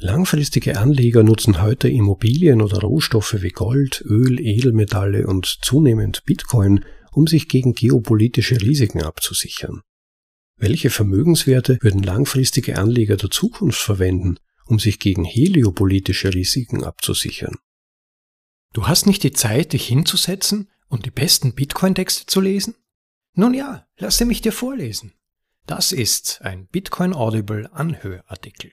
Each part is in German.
Langfristige Anleger nutzen heute Immobilien oder Rohstoffe wie Gold, Öl, Edelmetalle und zunehmend Bitcoin, um sich gegen geopolitische Risiken abzusichern. Welche Vermögenswerte würden langfristige Anleger der Zukunft verwenden, um sich gegen heliopolitische Risiken abzusichern? Du hast nicht die Zeit, dich hinzusetzen und die besten Bitcoin-Texte zu lesen? Nun ja, lasse mich dir vorlesen. Das ist ein Bitcoin Audible Anhörartikel.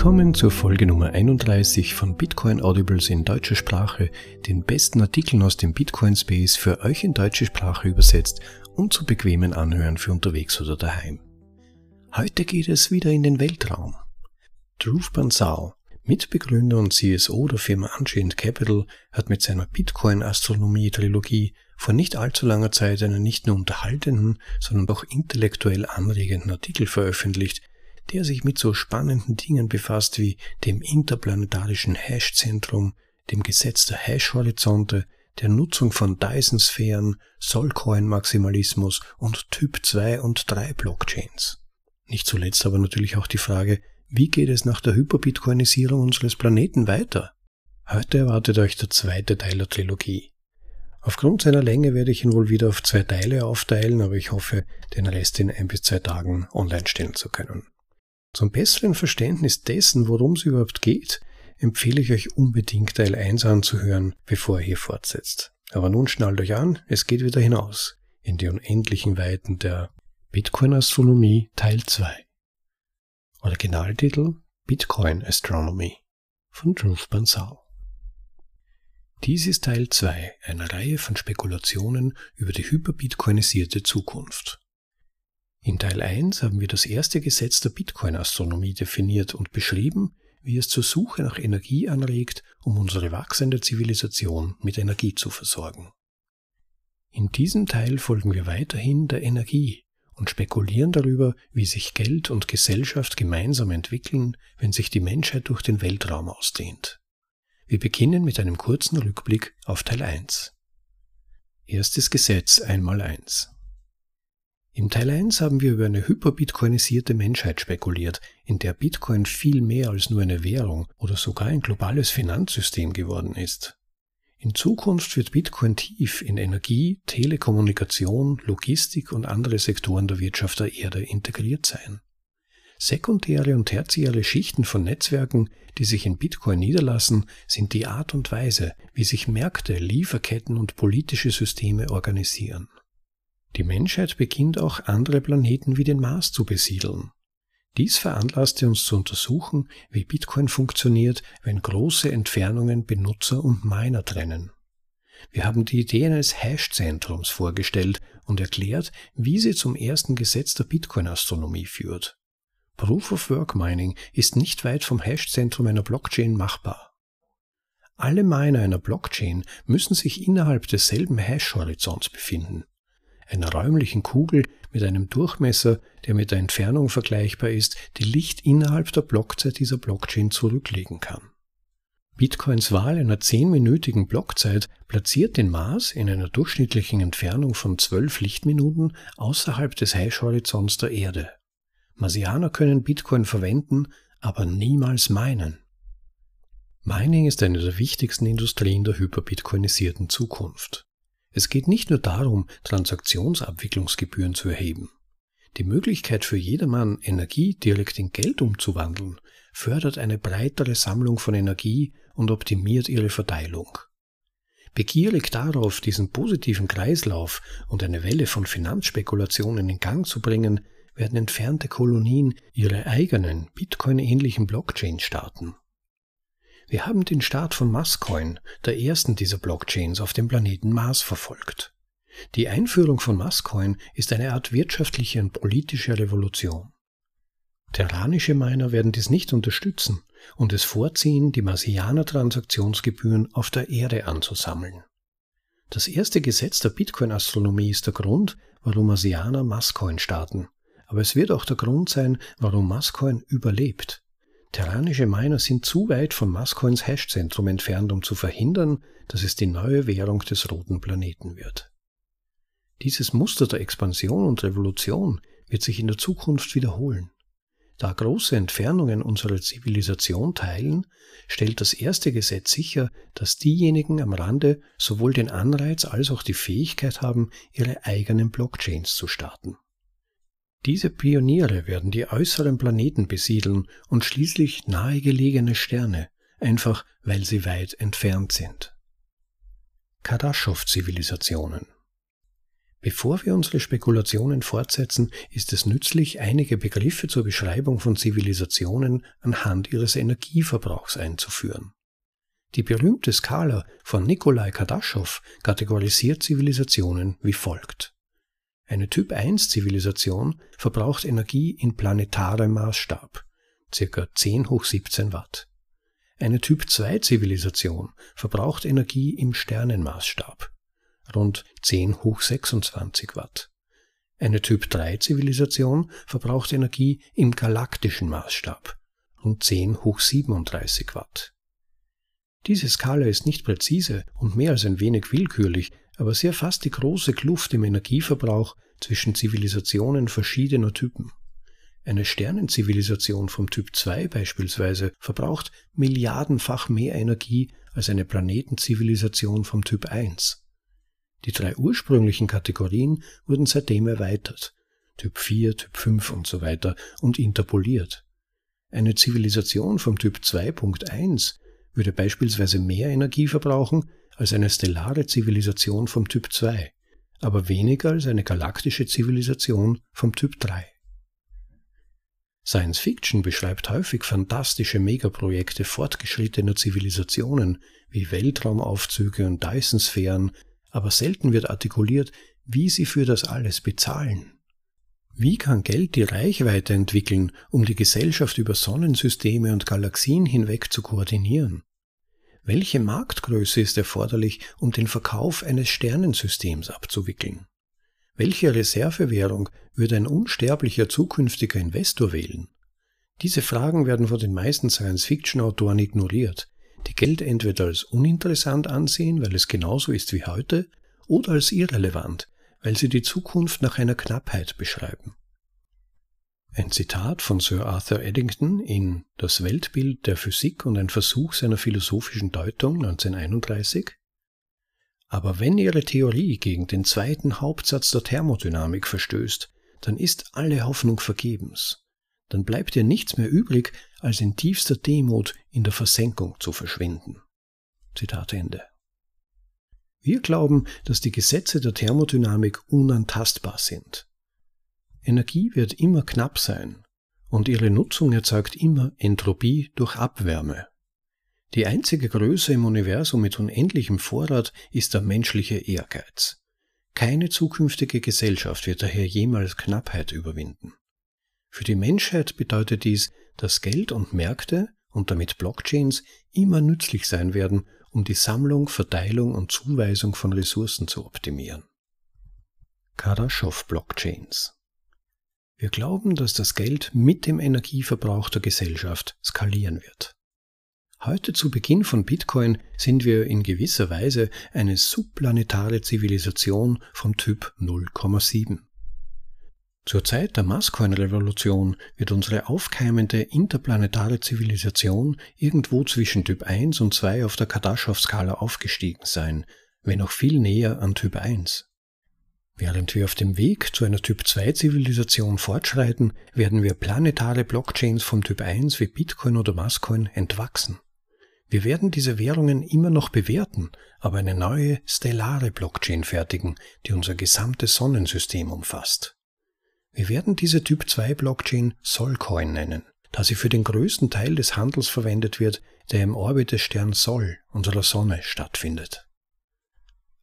Willkommen zur Folge Nummer 31 von Bitcoin Audibles in deutscher Sprache, den besten Artikeln aus dem Bitcoin Space für euch in deutsche Sprache übersetzt und zu bequemen Anhören für unterwegs oder daheim. Heute geht es wieder in den Weltraum. Dhruv Bansal, Mitbegründer und CSO der Firma Unchained Capital, hat mit seiner Bitcoin-Astronomie-Trilogie vor nicht allzu langer Zeit einen nicht nur unterhaltenden, sondern auch intellektuell anregenden Artikel veröffentlicht, der sich mit so spannenden Dingen befasst wie dem interplanetarischen Hash-Zentrum, dem Gesetz der Hash-Horizonte, der Nutzung von Dyson-Sphären, Solcoin-Maximalismus und Typ 2 und 3 Blockchains. Nicht zuletzt aber natürlich auch die Frage, wie geht es nach der Hyperbitcoinisierung unseres Planeten weiter? Heute erwartet euch der zweite Teil der Trilogie. Aufgrund seiner Länge werde ich ihn wohl wieder auf zwei Teile aufteilen, aber ich hoffe, den Rest in ein bis zwei Tagen online stellen zu können. Zum besseren Verständnis dessen, worum es überhaupt geht, empfehle ich euch unbedingt Teil 1 anzuhören, bevor ihr hier fortsetzt. Aber nun schnallt euch an, es geht wieder hinaus in die unendlichen Weiten der Bitcoin Astronomie Teil 2. Originaltitel Bitcoin Astronomy von Dhruv Bansal. Dies ist Teil 2 einer Reihe von Spekulationen über die hyperbitcoinisierte Zukunft. In Teil 1 haben wir das erste Gesetz der Bitcoin-Astronomie definiert und beschrieben, wie es zur Suche nach Energie anregt, um unsere wachsende Zivilisation mit Energie zu versorgen. In diesem Teil folgen wir weiterhin der Energie und spekulieren darüber, wie sich Geld und Gesellschaft gemeinsam entwickeln, wenn sich die Menschheit durch den Weltraum ausdehnt. Wir beginnen mit einem kurzen Rückblick auf Teil 1. Erstes Gesetz einmal eins. Im Teil 1 haben wir über eine hyperbitcoinisierte Menschheit spekuliert, in der Bitcoin viel mehr als nur eine Währung oder sogar ein globales Finanzsystem geworden ist. In Zukunft wird Bitcoin tief in Energie, Telekommunikation, Logistik und andere Sektoren der Wirtschaft der Erde integriert sein. Sekundäre und tertiäre Schichten von Netzwerken, die sich in Bitcoin niederlassen, sind die Art und Weise, wie sich Märkte, Lieferketten und politische Systeme organisieren. Die Menschheit beginnt auch andere Planeten wie den Mars zu besiedeln. Dies veranlasste uns zu untersuchen, wie Bitcoin funktioniert, wenn große Entfernungen Benutzer und Miner trennen. Wir haben die Idee eines Hash-Zentrums vorgestellt und erklärt, wie sie zum ersten Gesetz der Bitcoin-Astronomie führt. Proof-of-Work-Mining ist nicht weit vom Hash-Zentrum einer Blockchain machbar. Alle Miner einer Blockchain müssen sich innerhalb desselben Hash-Horizonts befinden einer räumlichen Kugel mit einem Durchmesser, der mit der Entfernung vergleichbar ist, die Licht innerhalb der Blockzeit dieser Blockchain zurücklegen kann. Bitcoins Wahl einer zehnminütigen Blockzeit platziert den Mars in einer durchschnittlichen Entfernung von zwölf Lichtminuten außerhalb des Hash-Horizonts der Erde. Marsianer können Bitcoin verwenden, aber niemals meinen. Mining ist eine der wichtigsten Industrien der hyperbitcoinisierten Zukunft. Es geht nicht nur darum, Transaktionsabwicklungsgebühren zu erheben. Die Möglichkeit für jedermann, Energie direkt in Geld umzuwandeln, fördert eine breitere Sammlung von Energie und optimiert ihre Verteilung. Begierig darauf, diesen positiven Kreislauf und eine Welle von Finanzspekulationen in Gang zu bringen, werden entfernte Kolonien ihre eigenen Bitcoin-ähnlichen Blockchains starten. Wir haben den Start von Mascoin, der ersten dieser Blockchains auf dem Planeten Mars, verfolgt. Die Einführung von Mascoin ist eine Art wirtschaftliche und politische Revolution. Terranische Miner werden dies nicht unterstützen und es vorziehen, die Marsianer-Transaktionsgebühren auf der Erde anzusammeln. Das erste Gesetz der Bitcoin-Astronomie ist der Grund, warum Marsianer Mascoin starten, aber es wird auch der Grund sein, warum Mascoin überlebt Terranische Miner sind zu weit von Mascoins Hashzentrum entfernt, um zu verhindern, dass es die neue Währung des roten Planeten wird. Dieses Muster der Expansion und Revolution wird sich in der Zukunft wiederholen. Da große Entfernungen unsere Zivilisation teilen, stellt das erste Gesetz sicher, dass diejenigen am Rande sowohl den Anreiz als auch die Fähigkeit haben, ihre eigenen Blockchains zu starten. Diese Pioniere werden die äußeren Planeten besiedeln und schließlich nahegelegene Sterne, einfach weil sie weit entfernt sind. Kardaschow-Zivilisationen Bevor wir unsere Spekulationen fortsetzen, ist es nützlich, einige Begriffe zur Beschreibung von Zivilisationen anhand ihres Energieverbrauchs einzuführen. Die berühmte Skala von Nikolai Kardaschow kategorisiert Zivilisationen wie folgt. Eine Typ-1-Zivilisation verbraucht Energie in planetarem Maßstab, ca. 10 hoch 17 Watt. Eine Typ-2-Zivilisation verbraucht Energie im Sternenmaßstab, rund 10 hoch 26 Watt. Eine Typ-3-Zivilisation verbraucht Energie im galaktischen Maßstab, rund 10 hoch 37 Watt. Diese Skala ist nicht präzise und mehr als ein wenig willkürlich, aber sie erfasst die große Kluft im Energieverbrauch zwischen Zivilisationen verschiedener Typen. Eine Sternenzivilisation vom Typ 2 beispielsweise verbraucht milliardenfach mehr Energie als eine Planetenzivilisation vom Typ 1. Die drei ursprünglichen Kategorien wurden seitdem erweitert, Typ 4, Typ 5 und so weiter, und interpoliert. Eine Zivilisation vom Typ 2.1 würde beispielsweise mehr Energie verbrauchen als eine stellare Zivilisation vom Typ 2, aber weniger als eine galaktische Zivilisation vom Typ 3. Science Fiction beschreibt häufig fantastische Megaprojekte fortgeschrittener Zivilisationen wie Weltraumaufzüge und Dyson-Sphären, aber selten wird artikuliert, wie sie für das alles bezahlen. Wie kann Geld die Reichweite entwickeln, um die Gesellschaft über Sonnensysteme und Galaxien hinweg zu koordinieren? Welche Marktgröße ist erforderlich, um den Verkauf eines Sternensystems abzuwickeln? Welche Reservewährung würde ein unsterblicher zukünftiger Investor wählen? Diese Fragen werden von den meisten Science-Fiction-Autoren ignoriert, die Geld entweder als uninteressant ansehen, weil es genauso ist wie heute, oder als irrelevant, weil sie die Zukunft nach einer Knappheit beschreiben. Ein Zitat von Sir Arthur Eddington in Das Weltbild der Physik und ein Versuch seiner philosophischen Deutung 1931 Aber wenn Ihre Theorie gegen den zweiten Hauptsatz der Thermodynamik verstößt, dann ist alle Hoffnung vergebens. Dann bleibt ihr nichts mehr übrig, als in tiefster Demut in der Versenkung zu verschwinden. Zitat Ende. Wir glauben, dass die Gesetze der Thermodynamik unantastbar sind. Energie wird immer knapp sein und ihre Nutzung erzeugt immer Entropie durch Abwärme. Die einzige Größe im Universum mit unendlichem Vorrat ist der menschliche Ehrgeiz. Keine zukünftige Gesellschaft wird daher jemals Knappheit überwinden. Für die Menschheit bedeutet dies, dass Geld und Märkte und damit Blockchains immer nützlich sein werden, um die Sammlung, Verteilung und Zuweisung von Ressourcen zu optimieren. Kardaschow-Blockchains wir glauben, dass das Geld mit dem Energieverbrauch der Gesellschaft skalieren wird. Heute zu Beginn von Bitcoin sind wir in gewisser Weise eine subplanetare Zivilisation vom Typ 0,7. Zur Zeit der Maßcoin-Revolution wird unsere aufkeimende interplanetare Zivilisation irgendwo zwischen Typ 1 und 2 auf der Kardaschow-Skala aufgestiegen sein, wenn auch viel näher an Typ 1. Während wir auf dem Weg zu einer Typ-2-Zivilisation fortschreiten, werden wir planetare Blockchains vom Typ 1 wie Bitcoin oder Mascoin entwachsen. Wir werden diese Währungen immer noch bewerten, aber eine neue, stellare Blockchain fertigen, die unser gesamtes Sonnensystem umfasst. Wir werden diese Typ 2 Blockchain Solcoin nennen, da sie für den größten Teil des Handels verwendet wird, der im Orbit des Sterns Sol, unserer Sonne, stattfindet.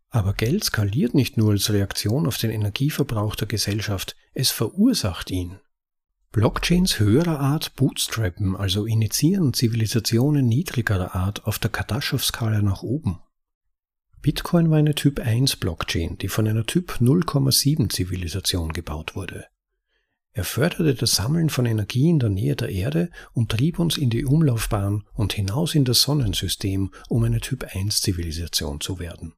Aber Geld skaliert nicht nur als Reaktion auf den Energieverbrauch der Gesellschaft, es verursacht ihn. Blockchains höherer Art bootstrappen, also initiieren Zivilisationen niedrigerer Art auf der Kardaschow-Skala nach oben. Bitcoin war eine Typ 1 Blockchain, die von einer Typ 0,7 Zivilisation gebaut wurde. Er förderte das Sammeln von Energie in der Nähe der Erde und trieb uns in die Umlaufbahn und hinaus in das Sonnensystem, um eine Typ-1-Zivilisation zu werden.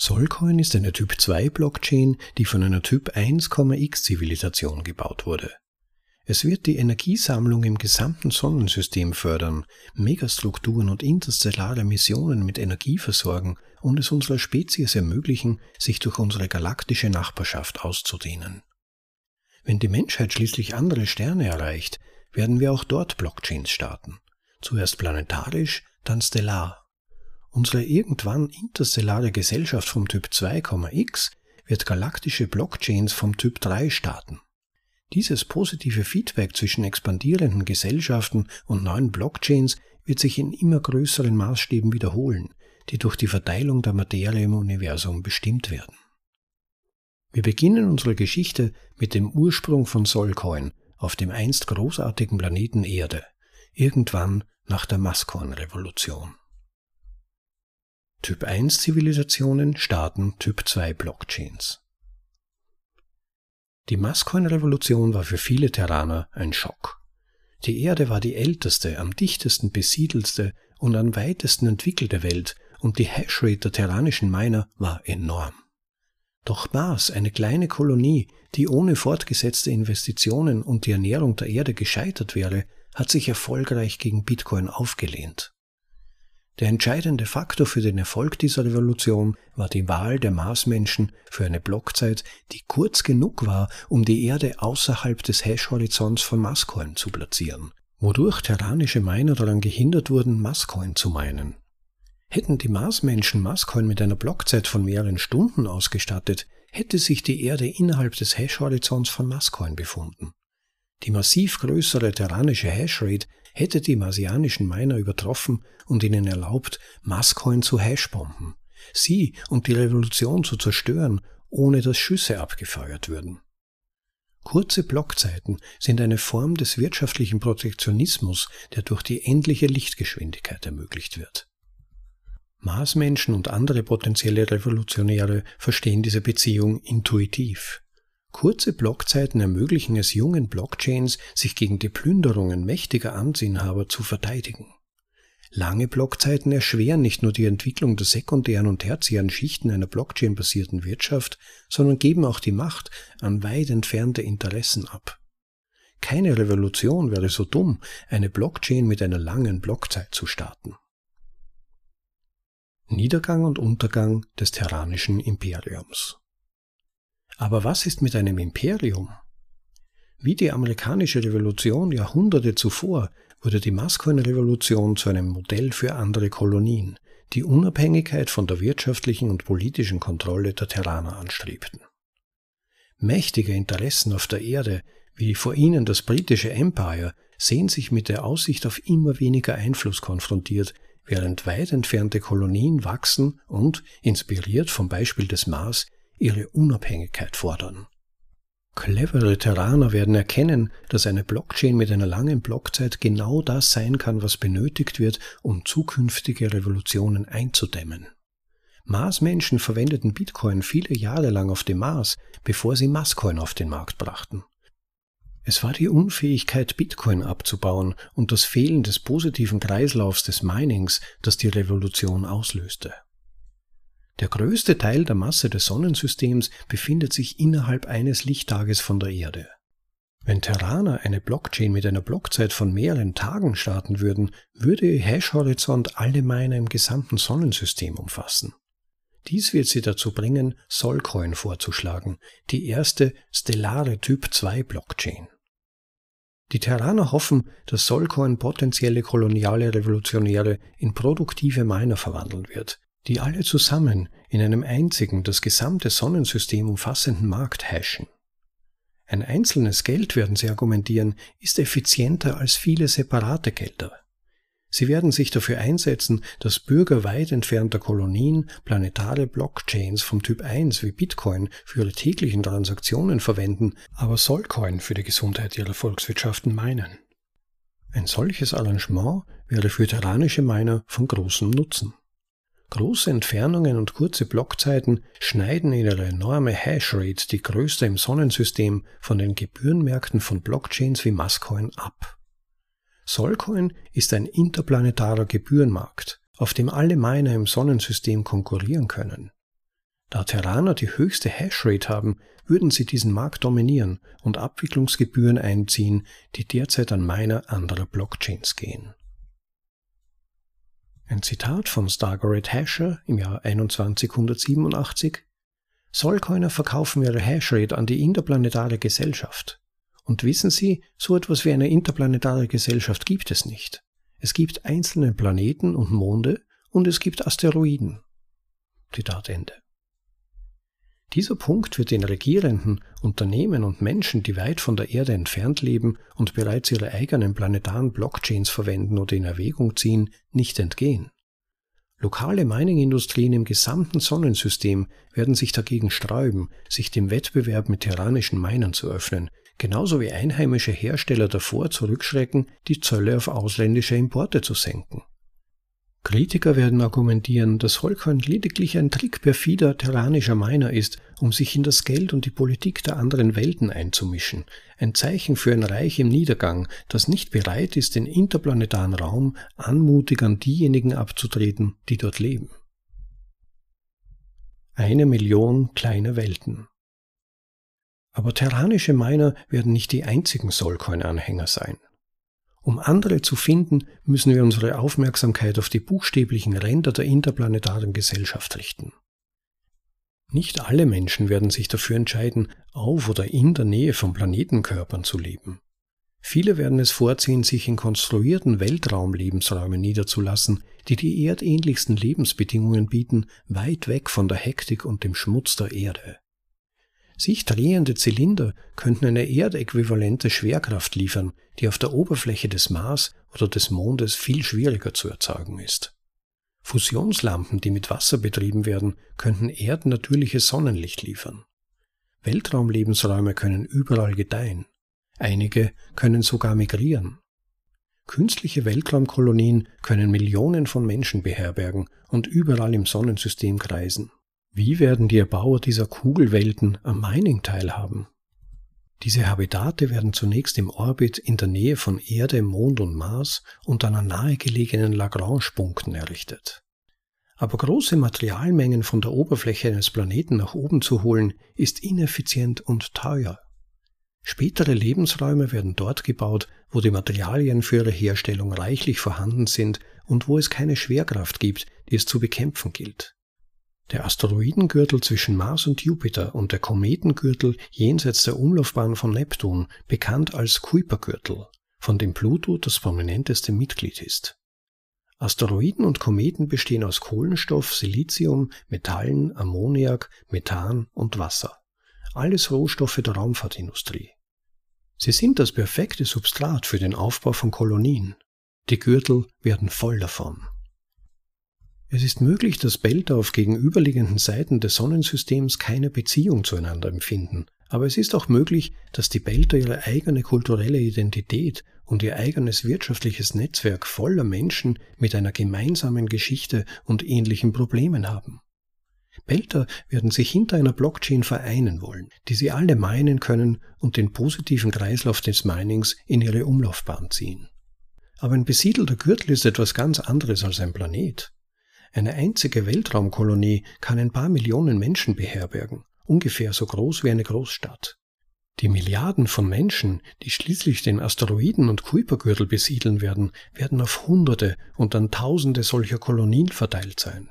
Solcoin ist eine Typ-2-Blockchain, die von einer Typ-1,x-Zivilisation gebaut wurde. Es wird die Energiesammlung im gesamten Sonnensystem fördern, Megastrukturen und interstellare Missionen mit Energie versorgen und es unserer Spezies ermöglichen, sich durch unsere galaktische Nachbarschaft auszudehnen. Wenn die Menschheit schließlich andere Sterne erreicht, werden wir auch dort Blockchains starten. Zuerst planetarisch, dann stellar. Unsere irgendwann interstellare Gesellschaft vom Typ 2,x wird galaktische Blockchains vom Typ 3 starten. Dieses positive Feedback zwischen expandierenden Gesellschaften und neuen Blockchains wird sich in immer größeren Maßstäben wiederholen, die durch die Verteilung der Materie im Universum bestimmt werden. Wir beginnen unsere Geschichte mit dem Ursprung von Solcoin auf dem einst großartigen Planeten Erde, irgendwann nach der Maskorn-Revolution. Typ 1 Zivilisationen starten Typ 2 Blockchains. Die Maskorn-Revolution war für viele Terraner ein Schock. Die Erde war die älteste, am dichtesten besiedelste und am weitesten entwickelte Welt und die Hashrate der terranischen Miner war enorm. Doch Mars, eine kleine Kolonie, die ohne fortgesetzte Investitionen und die Ernährung der Erde gescheitert wäre, hat sich erfolgreich gegen Bitcoin aufgelehnt. Der entscheidende Faktor für den Erfolg dieser Revolution war die Wahl der Marsmenschen für eine Blockzeit, die kurz genug war, um die Erde außerhalb des Hash-Horizonts von Mascoin zu platzieren, wodurch terranische Miner daran gehindert wurden, Mascoin zu meinen. Hätten die Marsmenschen Mascoin mit einer Blockzeit von mehreren Stunden ausgestattet, hätte sich die Erde innerhalb des Hash-Horizonts von Mascoin befunden. Die massiv größere terranische Hashrate hätte die marsianischen Miner übertroffen und ihnen erlaubt, Mascoin zu Hashbomben, sie und die Revolution zu zerstören, ohne dass Schüsse abgefeuert würden. Kurze Blockzeiten sind eine Form des wirtschaftlichen Protektionismus, der durch die endliche Lichtgeschwindigkeit ermöglicht wird. Marsmenschen und andere potenzielle Revolutionäre verstehen diese Beziehung intuitiv. Kurze Blockzeiten ermöglichen es jungen Blockchains, sich gegen die Plünderungen mächtiger Amtsinhaber zu verteidigen. Lange Blockzeiten erschweren nicht nur die Entwicklung der sekundären und tertiären Schichten einer Blockchain-basierten Wirtschaft, sondern geben auch die Macht an weit entfernte Interessen ab. Keine Revolution wäre so dumm, eine Blockchain mit einer langen Blockzeit zu starten. Niedergang und Untergang des terranischen Imperiums. Aber was ist mit einem Imperium? Wie die amerikanische Revolution Jahrhunderte zuvor wurde die Mascoin-Revolution zu einem Modell für andere Kolonien, die Unabhängigkeit von der wirtschaftlichen und politischen Kontrolle der Terraner anstrebten. Mächtige Interessen auf der Erde, wie vor ihnen das britische Empire, sehen sich mit der Aussicht auf immer weniger Einfluss konfrontiert, während weit entfernte Kolonien wachsen und, inspiriert vom Beispiel des Mars, ihre Unabhängigkeit fordern. Clevere Terraner werden erkennen, dass eine Blockchain mit einer langen Blockzeit genau das sein kann, was benötigt wird, um zukünftige Revolutionen einzudämmen. Marsmenschen verwendeten Bitcoin viele Jahre lang auf dem Mars, bevor sie Masscoin auf den Markt brachten. Es war die Unfähigkeit, Bitcoin abzubauen und das Fehlen des positiven Kreislaufs des Minings, das die Revolution auslöste. Der größte Teil der Masse des Sonnensystems befindet sich innerhalb eines Lichttages von der Erde. Wenn Terraner eine Blockchain mit einer Blockzeit von mehreren Tagen starten würden, würde ihr Hash-Horizont alle Miner im gesamten Sonnensystem umfassen. Dies wird sie dazu bringen, Solcoin vorzuschlagen, die erste stellare Typ 2 Blockchain. Die Terraner hoffen, dass Solcoin potenzielle koloniale Revolutionäre in produktive Miner verwandeln wird, die alle zusammen in einem einzigen, das gesamte Sonnensystem umfassenden Markt hashen. Ein einzelnes Geld, werden sie argumentieren, ist effizienter als viele separate Gelder. Sie werden sich dafür einsetzen, dass Bürger weit entfernter Kolonien planetare Blockchains vom Typ 1 wie Bitcoin für ihre täglichen Transaktionen verwenden, aber Solcoin für die Gesundheit ihrer Volkswirtschaften meinen. Ein solches Arrangement wäre für terranische Miner von großem Nutzen. Große Entfernungen und kurze Blockzeiten schneiden in ihre enorme Hashrate, die größte im Sonnensystem, von den Gebührenmärkten von Blockchains wie Muscoin ab. Solcoin ist ein interplanetarer Gebührenmarkt, auf dem alle Miner im Sonnensystem konkurrieren können. Da Terraner die höchste Hashrate haben, würden sie diesen Markt dominieren und Abwicklungsgebühren einziehen, die derzeit an Miner anderer Blockchains gehen. Ein Zitat von Stargate Hasher im Jahr 2187 Sollcoiner verkaufen ihre Hashrate an die interplanetare Gesellschaft. Und wissen Sie, so etwas wie eine interplanetare Gesellschaft gibt es nicht. Es gibt einzelne Planeten und Monde und es gibt Asteroiden. Zitat Ende. Dieser Punkt wird den Regierenden, Unternehmen und Menschen, die weit von der Erde entfernt leben und bereits ihre eigenen planetaren Blockchains verwenden oder in Erwägung ziehen, nicht entgehen. Lokale Mining-Industrien im gesamten Sonnensystem werden sich dagegen sträuben, sich dem Wettbewerb mit terranischen Minern zu öffnen, genauso wie einheimische Hersteller davor zurückschrecken, die Zölle auf ausländische Importe zu senken. Kritiker werden argumentieren, dass Holcoin lediglich ein Trick perfider terranischer Miner ist, um sich in das Geld und die Politik der anderen Welten einzumischen, ein Zeichen für ein Reich im Niedergang, das nicht bereit ist, den interplanetaren Raum anmutig an diejenigen abzutreten, die dort leben. Eine Million kleine Welten. Aber terranische Miner werden nicht die einzigen Solcoin-Anhänger sein. Um andere zu finden, müssen wir unsere Aufmerksamkeit auf die buchstäblichen Ränder der interplanetaren Gesellschaft richten. Nicht alle Menschen werden sich dafür entscheiden, auf oder in der Nähe von Planetenkörpern zu leben. Viele werden es vorziehen, sich in konstruierten Weltraumlebensräumen niederzulassen, die die erdähnlichsten Lebensbedingungen bieten, weit weg von der Hektik und dem Schmutz der Erde. Sich drehende Zylinder könnten eine erdäquivalente Schwerkraft liefern, die auf der Oberfläche des Mars oder des Mondes viel schwieriger zu erzeugen ist. Fusionslampen, die mit Wasser betrieben werden, könnten erdnatürliches Sonnenlicht liefern. Weltraumlebensräume können überall gedeihen. Einige können sogar migrieren. Künstliche Weltraumkolonien können Millionen von Menschen beherbergen und überall im Sonnensystem kreisen. Wie werden die Erbauer dieser Kugelwelten am Mining teilhaben? Diese Habitate werden zunächst im Orbit in der Nähe von Erde, Mond und Mars und an nahegelegenen Lagrange-Punkten errichtet. Aber große Materialmengen von der Oberfläche eines Planeten nach oben zu holen, ist ineffizient und teuer. Spätere Lebensräume werden dort gebaut, wo die Materialien für ihre Herstellung reichlich vorhanden sind und wo es keine Schwerkraft gibt, die es zu bekämpfen gilt. Der Asteroidengürtel zwischen Mars und Jupiter und der Kometengürtel jenseits der Umlaufbahn von Neptun, bekannt als Kuipergürtel, von dem Pluto das prominenteste Mitglied ist. Asteroiden und Kometen bestehen aus Kohlenstoff, Silizium, Metallen, Ammoniak, Methan und Wasser. Alles Rohstoffe der Raumfahrtindustrie. Sie sind das perfekte Substrat für den Aufbau von Kolonien. Die Gürtel werden voll davon. Es ist möglich, dass Belter auf gegenüberliegenden Seiten des Sonnensystems keine Beziehung zueinander empfinden, aber es ist auch möglich, dass die Belter ihre eigene kulturelle Identität und ihr eigenes wirtschaftliches Netzwerk voller Menschen mit einer gemeinsamen Geschichte und ähnlichen Problemen haben. Belter werden sich hinter einer Blockchain vereinen wollen, die sie alle meinen können und den positiven Kreislauf des Minings in ihre Umlaufbahn ziehen. Aber ein besiedelter Gürtel ist etwas ganz anderes als ein Planet. Eine einzige Weltraumkolonie kann ein paar Millionen Menschen beherbergen, ungefähr so groß wie eine Großstadt. Die Milliarden von Menschen, die schließlich den Asteroiden- und Kuipergürtel besiedeln werden, werden auf Hunderte und dann Tausende solcher Kolonien verteilt sein.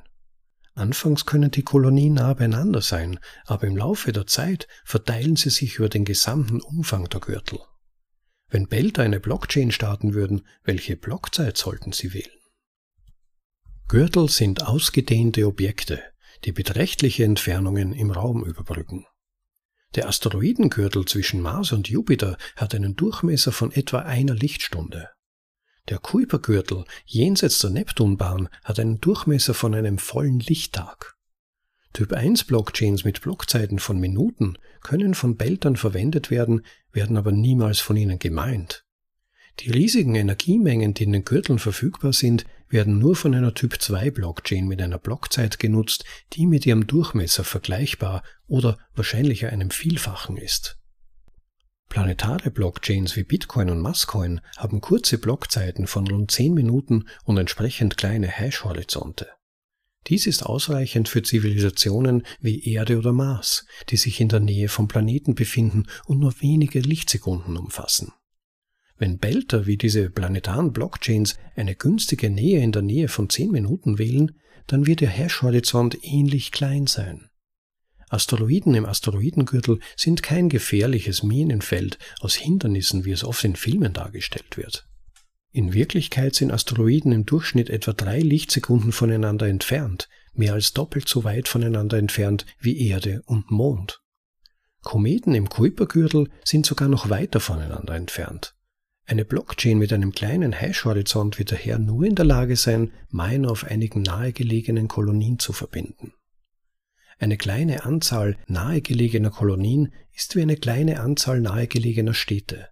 Anfangs können die Kolonien nah beieinander sein, aber im Laufe der Zeit verteilen sie sich über den gesamten Umfang der Gürtel. Wenn Belter eine Blockchain starten würden, welche Blockzeit sollten sie wählen? Gürtel sind ausgedehnte Objekte, die beträchtliche Entfernungen im Raum überbrücken. Der Asteroidengürtel zwischen Mars und Jupiter hat einen Durchmesser von etwa einer Lichtstunde. Der Kuipergürtel jenseits der Neptunbahn hat einen Durchmesser von einem vollen Lichttag. Typ 1 Blockchains mit Blockzeiten von Minuten können von Beltern verwendet werden, werden aber niemals von ihnen gemeint. Die riesigen Energiemengen, die in den Gürteln verfügbar sind, werden nur von einer Typ 2 Blockchain mit einer Blockzeit genutzt, die mit ihrem Durchmesser vergleichbar oder wahrscheinlich einem Vielfachen ist. Planetare Blockchains wie Bitcoin und Masscoin haben kurze Blockzeiten von rund 10 Minuten und entsprechend kleine Hash-Horizonte. Dies ist ausreichend für Zivilisationen wie Erde oder Mars, die sich in der Nähe vom Planeten befinden und nur wenige Lichtsekunden umfassen. Wenn Belter wie diese planetaren Blockchains eine günstige Nähe in der Nähe von 10 Minuten wählen, dann wird ihr Hash-Horizont ähnlich klein sein. Asteroiden im Asteroidengürtel sind kein gefährliches Minenfeld aus Hindernissen, wie es oft in Filmen dargestellt wird. In Wirklichkeit sind Asteroiden im Durchschnitt etwa drei Lichtsekunden voneinander entfernt, mehr als doppelt so weit voneinander entfernt wie Erde und Mond. Kometen im Kuipergürtel sind sogar noch weiter voneinander entfernt. Eine Blockchain mit einem kleinen Hash-Horizont wird daher nur in der Lage sein, Miner auf einigen nahegelegenen Kolonien zu verbinden. Eine kleine Anzahl nahegelegener Kolonien ist wie eine kleine Anzahl nahegelegener Städte.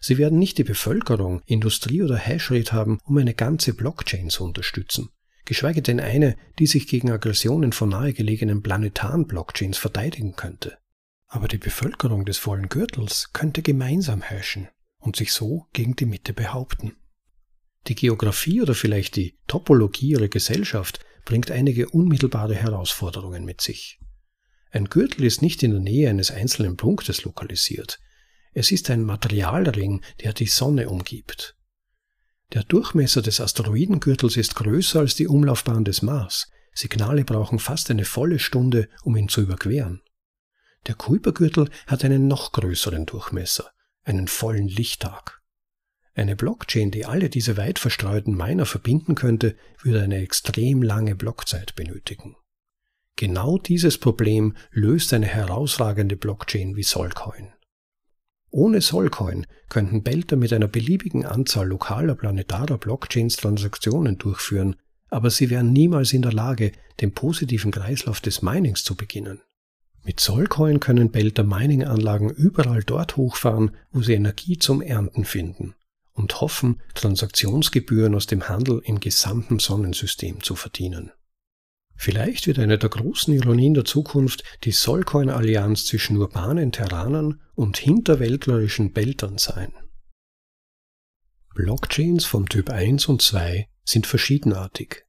Sie werden nicht die Bevölkerung, Industrie oder Hashrate haben, um eine ganze Blockchain zu unterstützen, geschweige denn eine, die sich gegen Aggressionen von nahegelegenen planetaren Blockchains verteidigen könnte. Aber die Bevölkerung des vollen Gürtels könnte gemeinsam hashen und sich so gegen die Mitte behaupten. Die Geografie oder vielleicht die Topologie ihrer Gesellschaft bringt einige unmittelbare Herausforderungen mit sich. Ein Gürtel ist nicht in der Nähe eines einzelnen Punktes lokalisiert. Es ist ein Materialring, der die Sonne umgibt. Der Durchmesser des Asteroidengürtels ist größer als die Umlaufbahn des Mars. Signale brauchen fast eine volle Stunde, um ihn zu überqueren. Der Kuipergürtel hat einen noch größeren Durchmesser, einen vollen Lichttag. Eine Blockchain, die alle diese weit verstreuten Miner verbinden könnte, würde eine extrem lange Blockzeit benötigen. Genau dieses Problem löst eine herausragende Blockchain wie Solcoin. Ohne Solcoin könnten Belter mit einer beliebigen Anzahl lokaler planetarer Blockchains Transaktionen durchführen, aber sie wären niemals in der Lage, den positiven Kreislauf des Minings zu beginnen. Mit Solcoin können Belter Mining-Anlagen überall dort hochfahren, wo sie Energie zum Ernten finden und hoffen, Transaktionsgebühren aus dem Handel im gesamten Sonnensystem zu verdienen. Vielleicht wird eine der großen Ironien der Zukunft die Solcoin-Allianz zwischen urbanen Terranern und hinterwäldlerischen Beltern sein. Blockchains vom Typ 1 und 2 sind verschiedenartig.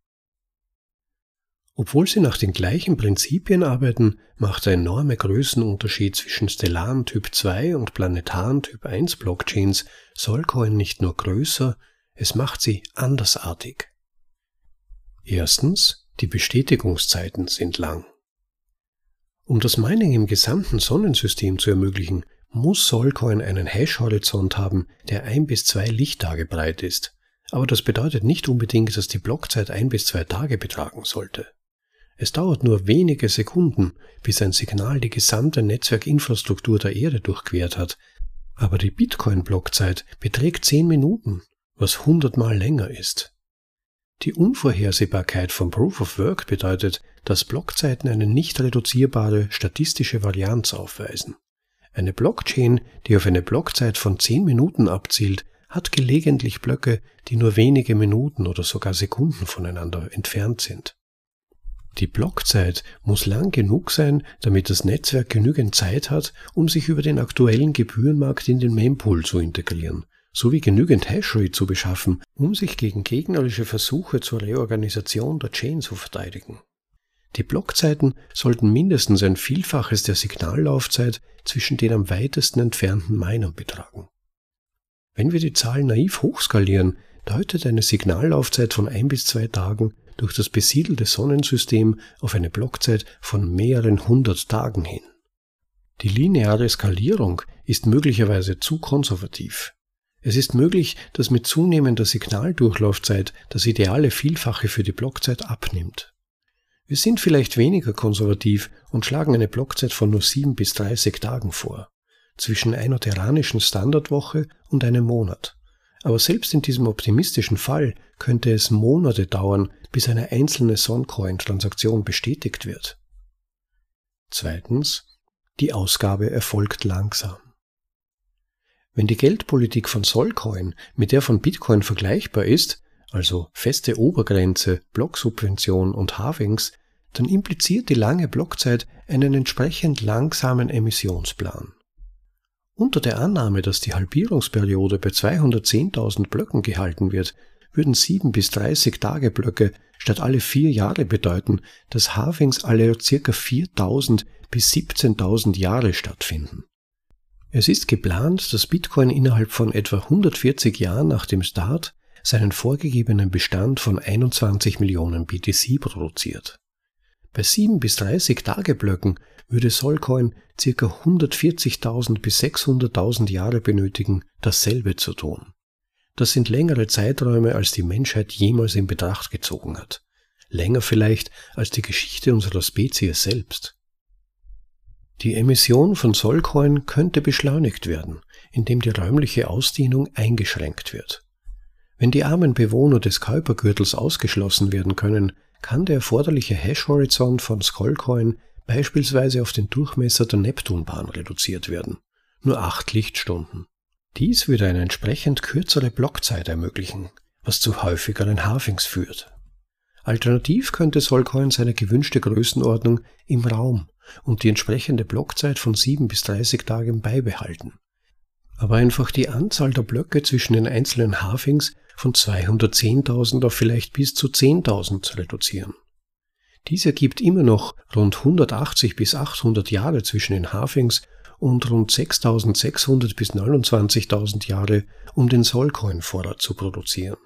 Obwohl sie nach den gleichen Prinzipien arbeiten, macht der enorme Größenunterschied zwischen stellaren Typ 2 und planetaren Typ 1 Blockchains Solcoin nicht nur größer, es macht sie andersartig. Erstens, die Bestätigungszeiten sind lang. Um das Mining im gesamten Sonnensystem zu ermöglichen, muss Solcoin einen Hash-Horizont haben, der ein bis zwei Lichttage breit ist. Aber das bedeutet nicht unbedingt, dass die Blockzeit ein bis zwei Tage betragen sollte. Es dauert nur wenige Sekunden, bis ein Signal die gesamte Netzwerkinfrastruktur der Erde durchquert hat, aber die Bitcoin-Blockzeit beträgt 10 Minuten, was hundertmal länger ist. Die Unvorhersehbarkeit von Proof of Work bedeutet, dass Blockzeiten eine nicht reduzierbare statistische Varianz aufweisen. Eine Blockchain, die auf eine Blockzeit von 10 Minuten abzielt, hat gelegentlich Blöcke, die nur wenige Minuten oder sogar Sekunden voneinander entfernt sind. Die Blockzeit muss lang genug sein, damit das Netzwerk genügend Zeit hat, um sich über den aktuellen Gebührenmarkt in den Mempool zu integrieren, sowie genügend Hashrate zu beschaffen, um sich gegen gegnerische Versuche zur Reorganisation der Chain zu verteidigen. Die Blockzeiten sollten mindestens ein Vielfaches der Signallaufzeit zwischen den am weitesten entfernten Minern betragen. Wenn wir die Zahl naiv hochskalieren, deutet eine Signallaufzeit von ein bis zwei Tagen durch das besiedelte Sonnensystem auf eine Blockzeit von mehreren hundert Tagen hin. Die lineare Skalierung ist möglicherweise zu konservativ. Es ist möglich, dass mit zunehmender Signaldurchlaufzeit das ideale Vielfache für die Blockzeit abnimmt. Wir sind vielleicht weniger konservativ und schlagen eine Blockzeit von nur 7 bis 30 Tagen vor, zwischen einer terranischen Standardwoche und einem Monat. Aber selbst in diesem optimistischen Fall könnte es Monate dauern, bis eine einzelne Soncoin-Transaktion bestätigt wird. Zweitens, die Ausgabe erfolgt langsam. Wenn die Geldpolitik von Solcoin mit der von Bitcoin vergleichbar ist, also feste Obergrenze, Blocksubvention und Halvings, dann impliziert die lange Blockzeit einen entsprechend langsamen Emissionsplan. Unter der Annahme, dass die Halbierungsperiode bei 210.000 Blöcken gehalten wird, würden 7 bis 30 Tage Blöcke statt alle vier Jahre bedeuten, dass Halvings alle ca. 4.000 bis 17.000 Jahre stattfinden. Es ist geplant, dass Bitcoin innerhalb von etwa 140 Jahren nach dem Start seinen vorgegebenen Bestand von 21 Millionen BTC produziert. Bei 7 bis 30 Tageblöcken würde Solcoin ca. 140.000 bis 600.000 Jahre benötigen, dasselbe zu tun. Das sind längere Zeiträume, als die Menschheit jemals in Betracht gezogen hat. Länger vielleicht als die Geschichte unserer Spezies selbst. Die Emission von Solcoin könnte beschleunigt werden, indem die räumliche Ausdehnung eingeschränkt wird. Wenn die armen Bewohner des Kuipergürtels ausgeschlossen werden können, kann der erforderliche Hash-Horizont von Skullcoin beispielsweise auf den Durchmesser der Neptunbahn reduziert werden. Nur acht Lichtstunden. Dies würde eine entsprechend kürzere Blockzeit ermöglichen, was zu häufigeren Halvings führt. Alternativ könnte Solcoin seine gewünschte Größenordnung im Raum und die entsprechende Blockzeit von 7 bis 30 Tagen beibehalten. Aber einfach die Anzahl der Blöcke zwischen den einzelnen Halvings von 210.000 auf vielleicht bis zu 10.000 reduzieren. Dies ergibt immer noch rund 180 bis 800 Jahre zwischen den Halvings und rund 6.600 bis 29.000 Jahre, um den Solcoin-Vorrat zu produzieren.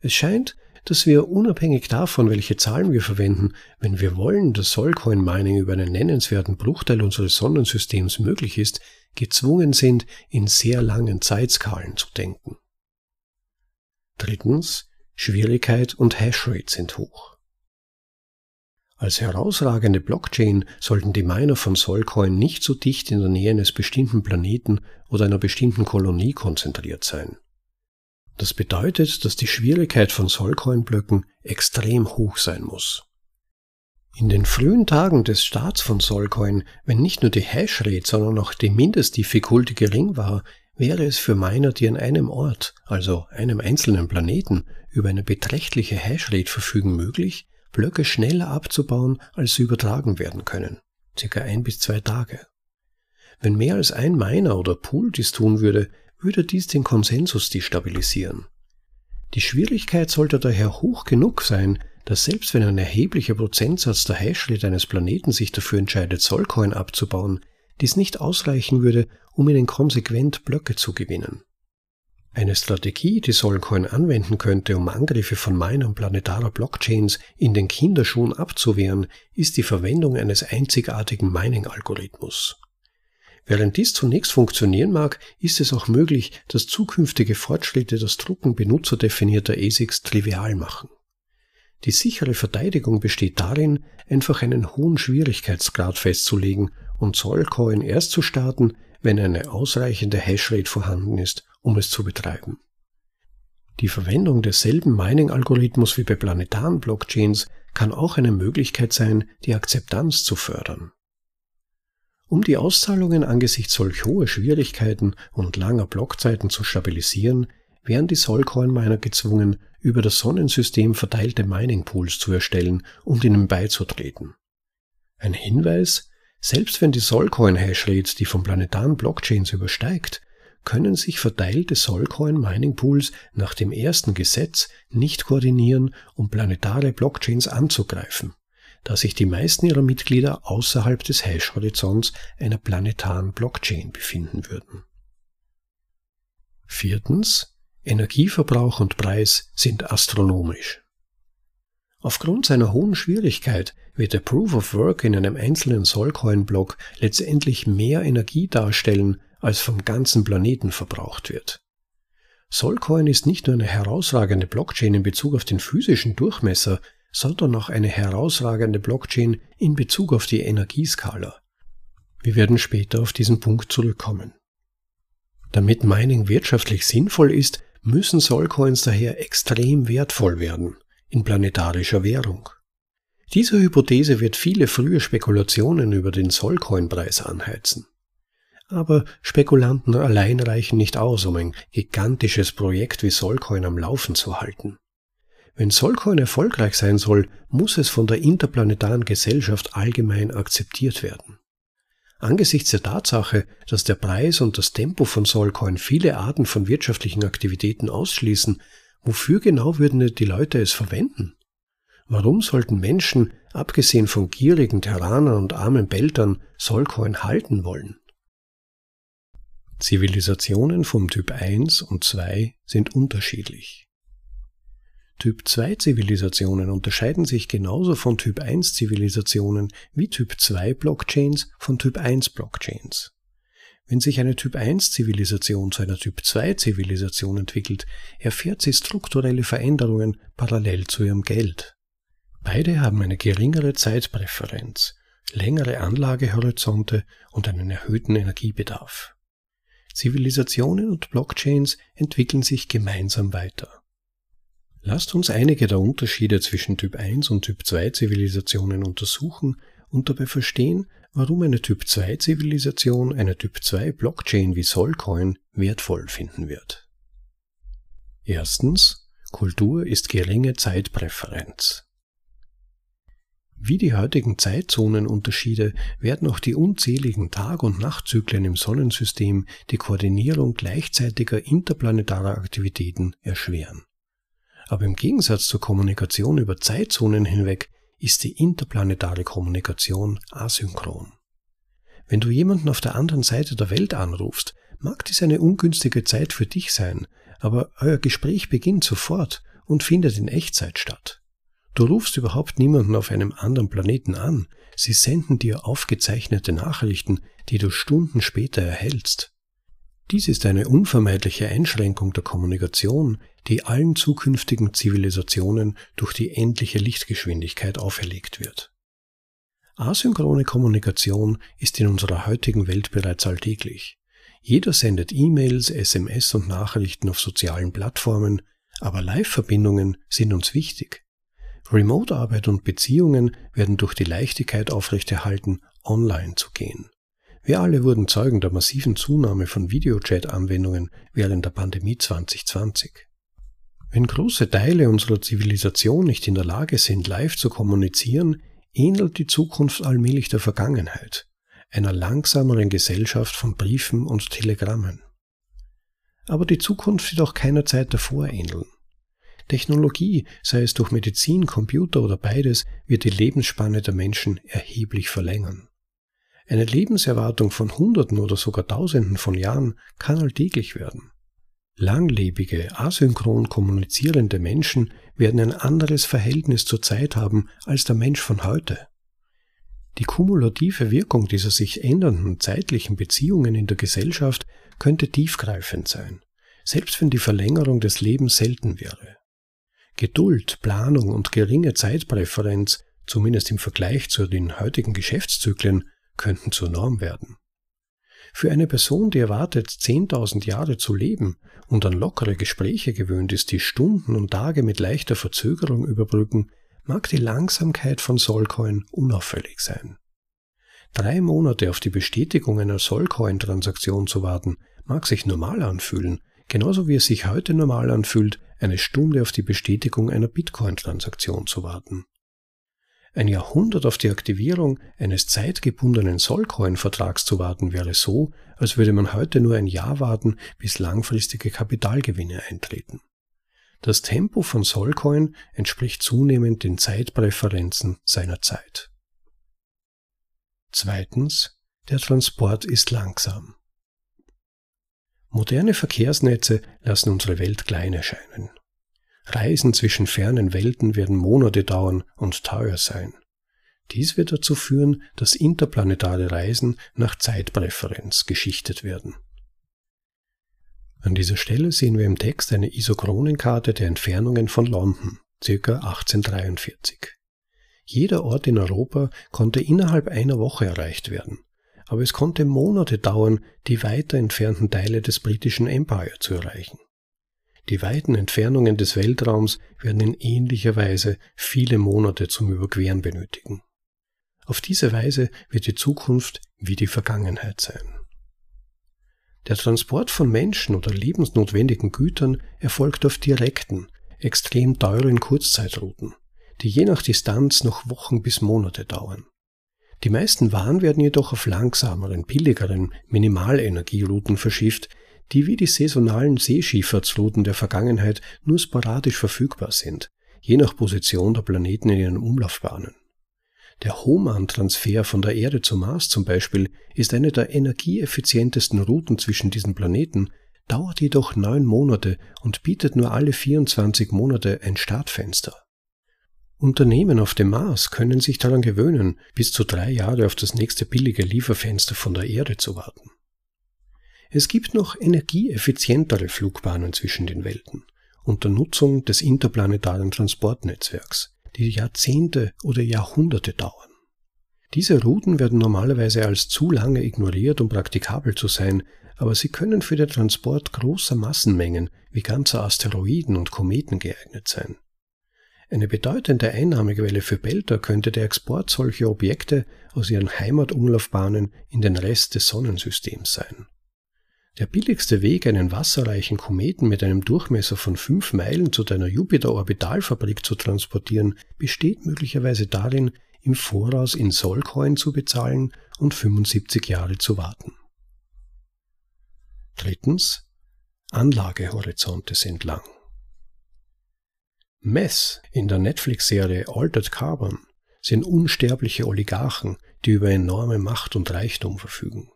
Es scheint, dass wir unabhängig davon, welche Zahlen wir verwenden, wenn wir wollen, dass Solcoin-Mining über einen nennenswerten Bruchteil unseres Sonnensystems möglich ist, gezwungen sind, in sehr langen Zeitskalen zu denken. Drittens, Schwierigkeit und Hashrate sind hoch. Als herausragende Blockchain sollten die Miner von Solcoin nicht so dicht in der Nähe eines bestimmten Planeten oder einer bestimmten Kolonie konzentriert sein. Das bedeutet, dass die Schwierigkeit von Solcoin-Blöcken extrem hoch sein muss. In den frühen Tagen des Starts von Solcoin, wenn nicht nur die Hashrate, sondern auch die Mindestdifficulty gering war, wäre es für Miner, die an einem Ort, also einem einzelnen Planeten, über eine beträchtliche Hashrate verfügen, möglich, Blöcke schneller abzubauen, als sie übertragen werden können, circa ein bis zwei Tage. Wenn mehr als ein Miner oder Pool dies tun würde, würde dies den Konsensus destabilisieren. Die Schwierigkeit sollte daher hoch genug sein, dass selbst wenn ein erheblicher Prozentsatz der Hashrate eines Planeten sich dafür entscheidet, Solcoin abzubauen, dies nicht ausreichen würde, um ihnen konsequent Blöcke zu gewinnen. Eine Strategie, die Solcoin anwenden könnte, um Angriffe von Minern planetarer Blockchains in den Kinderschuhen abzuwehren, ist die Verwendung eines einzigartigen Mining-Algorithmus. Während dies zunächst funktionieren mag, ist es auch möglich, dass zukünftige Fortschritte das Drucken benutzerdefinierter ASICs trivial machen. Die sichere Verteidigung besteht darin, einfach einen hohen Schwierigkeitsgrad festzulegen und Zollcoin erst zu starten, wenn eine ausreichende Hashrate vorhanden ist, um es zu betreiben. Die Verwendung desselben Mining-Algorithmus wie bei planetaren Blockchains kann auch eine Möglichkeit sein, die Akzeptanz zu fördern. Um die Auszahlungen angesichts solch hoher Schwierigkeiten und langer Blockzeiten zu stabilisieren, wären die Solcoin-Miner gezwungen, über das Sonnensystem verteilte Mining-Pools zu erstellen und ihnen beizutreten. Ein Hinweis, selbst wenn die Solcoin-Hashrate die von planetaren Blockchains übersteigt, können sich verteilte Solcoin-Mining-Pools nach dem ersten Gesetz nicht koordinieren, um planetare Blockchains anzugreifen, da sich die meisten ihrer Mitglieder außerhalb des Hash-Horizonts einer planetaren Blockchain befinden würden. Viertens. Energieverbrauch und Preis sind astronomisch. Aufgrund seiner hohen Schwierigkeit wird der Proof of Work in einem einzelnen Solcoin-Block letztendlich mehr Energie darstellen, als vom ganzen Planeten verbraucht wird. Solcoin ist nicht nur eine herausragende Blockchain in Bezug auf den physischen Durchmesser, sondern auch eine herausragende Blockchain in Bezug auf die Energieskala. Wir werden später auf diesen Punkt zurückkommen. Damit Mining wirtschaftlich sinnvoll ist, müssen Solcoins daher extrem wertvoll werden, in planetarischer Währung. Diese Hypothese wird viele frühe Spekulationen über den Solcoin-Preis anheizen. Aber Spekulanten allein reichen nicht aus, um ein gigantisches Projekt wie Solcoin am Laufen zu halten. Wenn Solcoin erfolgreich sein soll, muss es von der interplanetaren Gesellschaft allgemein akzeptiert werden. Angesichts der Tatsache, dass der Preis und das Tempo von Solcoin viele Arten von wirtschaftlichen Aktivitäten ausschließen, wofür genau würden die Leute es verwenden? Warum sollten Menschen, abgesehen von gierigen Terranern und armen Beltern, Solcoin halten wollen? Zivilisationen vom Typ 1 und 2 sind unterschiedlich. Typ 2 Zivilisationen unterscheiden sich genauso von Typ 1 Zivilisationen wie Typ 2 Blockchains von Typ 1 Blockchains. Wenn sich eine Typ 1 Zivilisation zu einer Typ 2 Zivilisation entwickelt, erfährt sie strukturelle Veränderungen parallel zu ihrem Geld. Beide haben eine geringere Zeitpräferenz, längere Anlagehorizonte und einen erhöhten Energiebedarf. Zivilisationen und Blockchains entwickeln sich gemeinsam weiter. Lasst uns einige der Unterschiede zwischen Typ 1 und Typ 2 Zivilisationen untersuchen und dabei verstehen, warum eine Typ 2 Zivilisation eine Typ 2 Blockchain wie Solcoin wertvoll finden wird. Erstens, Kultur ist geringe Zeitpräferenz. Wie die heutigen Zeitzonenunterschiede werden auch die unzähligen Tag- und Nachtzyklen im Sonnensystem die Koordinierung gleichzeitiger interplanetarer Aktivitäten erschweren. Aber im Gegensatz zur Kommunikation über Zeitzonen hinweg ist die interplanetare Kommunikation asynchron. Wenn du jemanden auf der anderen Seite der Welt anrufst, mag dies eine ungünstige Zeit für dich sein, aber euer Gespräch beginnt sofort und findet in Echtzeit statt. Du rufst überhaupt niemanden auf einem anderen Planeten an, sie senden dir aufgezeichnete Nachrichten, die du Stunden später erhältst. Dies ist eine unvermeidliche Einschränkung der Kommunikation, die allen zukünftigen Zivilisationen durch die endliche Lichtgeschwindigkeit auferlegt wird. Asynchrone Kommunikation ist in unserer heutigen Welt bereits alltäglich. Jeder sendet E-Mails, SMS und Nachrichten auf sozialen Plattformen, aber Live-Verbindungen sind uns wichtig. Remote-Arbeit und Beziehungen werden durch die Leichtigkeit aufrechterhalten, online zu gehen. Wir alle wurden Zeugen der massiven Zunahme von Videochat-Anwendungen während der Pandemie 2020. Wenn große Teile unserer Zivilisation nicht in der Lage sind, live zu kommunizieren, ähnelt die Zukunft allmählich der Vergangenheit, einer langsameren Gesellschaft von Briefen und Telegrammen. Aber die Zukunft wird auch keiner Zeit davor ähneln. Technologie, sei es durch Medizin, Computer oder beides, wird die Lebensspanne der Menschen erheblich verlängern. Eine Lebenserwartung von Hunderten oder sogar Tausenden von Jahren kann alltäglich werden. Langlebige, asynchron kommunizierende Menschen werden ein anderes Verhältnis zur Zeit haben als der Mensch von heute. Die kumulative Wirkung dieser sich ändernden zeitlichen Beziehungen in der Gesellschaft könnte tiefgreifend sein, selbst wenn die Verlängerung des Lebens selten wäre. Geduld, Planung und geringe Zeitpräferenz, zumindest im Vergleich zu den heutigen Geschäftszyklen, könnten zur Norm werden. Für eine Person, die erwartet, 10.000 Jahre zu leben und an lockere Gespräche gewöhnt ist, die Stunden und Tage mit leichter Verzögerung überbrücken, mag die Langsamkeit von Solcoin unauffällig sein. Drei Monate auf die Bestätigung einer Solcoin-Transaktion zu warten, mag sich normal anfühlen, genauso wie es sich heute normal anfühlt, eine Stunde auf die Bestätigung einer Bitcoin-Transaktion zu warten. Ein Jahrhundert auf die Aktivierung eines zeitgebundenen Solcoin-Vertrags zu warten wäre so, als würde man heute nur ein Jahr warten, bis langfristige Kapitalgewinne eintreten. Das Tempo von Solcoin entspricht zunehmend den Zeitpräferenzen seiner Zeit. Zweitens, der Transport ist langsam. Moderne Verkehrsnetze lassen unsere Welt klein erscheinen. Reisen zwischen fernen Welten werden Monate dauern und teuer sein. Dies wird dazu führen, dass interplanetare Reisen nach Zeitpräferenz geschichtet werden. An dieser Stelle sehen wir im Text eine Isochronenkarte der Entfernungen von London, ca. 1843. Jeder Ort in Europa konnte innerhalb einer Woche erreicht werden, aber es konnte Monate dauern, die weiter entfernten Teile des britischen Empire zu erreichen. Die weiten Entfernungen des Weltraums werden in ähnlicher Weise viele Monate zum Überqueren benötigen. Auf diese Weise wird die Zukunft wie die Vergangenheit sein. Der Transport von Menschen oder lebensnotwendigen Gütern erfolgt auf direkten, extrem teuren Kurzzeitrouten, die je nach Distanz noch Wochen bis Monate dauern. Die meisten Waren werden jedoch auf langsameren, billigeren Minimalenergierouten verschifft, die wie die saisonalen Seeschifffahrtsrouten der Vergangenheit nur sporadisch verfügbar sind, je nach Position der Planeten in ihren Umlaufbahnen. Der Hohmann-Transfer von der Erde zum Mars zum Beispiel ist eine der energieeffizientesten Routen zwischen diesen Planeten, dauert jedoch neun Monate und bietet nur alle 24 Monate ein Startfenster. Unternehmen auf dem Mars können sich daran gewöhnen, bis zu drei Jahre auf das nächste billige Lieferfenster von der Erde zu warten. Es gibt noch energieeffizientere Flugbahnen zwischen den Welten unter Nutzung des interplanetaren Transportnetzwerks, die Jahrzehnte oder Jahrhunderte dauern. Diese Routen werden normalerweise als zu lange ignoriert, um praktikabel zu sein, aber sie können für den Transport großer Massenmengen wie ganzer Asteroiden und Kometen geeignet sein. Eine bedeutende Einnahmequelle für Belter könnte der Export solcher Objekte aus ihren Heimatumlaufbahnen in den Rest des Sonnensystems sein. Der billigste Weg, einen wasserreichen Kometen mit einem Durchmesser von fünf Meilen zu deiner Jupiter-Orbitalfabrik zu transportieren, besteht möglicherweise darin, im Voraus in Sollcoin zu bezahlen und 75 Jahre zu warten. Drittens. Anlagehorizonte sind lang. Mess in der Netflix-Serie Altered Carbon sind unsterbliche Oligarchen, die über enorme Macht und Reichtum verfügen.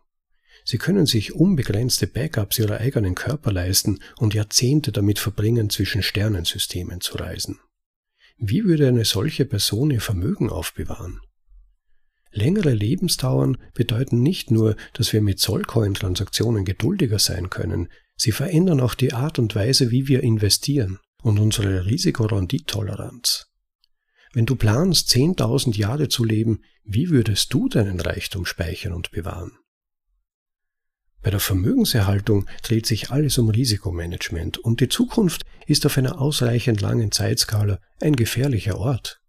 Sie können sich unbegrenzte Backups ihrer eigenen Körper leisten und Jahrzehnte damit verbringen, zwischen Sternensystemen zu reisen. Wie würde eine solche Person ihr Vermögen aufbewahren? Längere Lebensdauern bedeuten nicht nur, dass wir mit Zollcoin-Transaktionen geduldiger sein können, sie verändern auch die Art und Weise, wie wir investieren und unsere Risikorendittoleranz. Wenn du planst, 10.000 Jahre zu leben, wie würdest du deinen Reichtum speichern und bewahren? Bei der Vermögenserhaltung dreht sich alles um Risikomanagement und die Zukunft ist auf einer ausreichend langen Zeitskala ein gefährlicher Ort.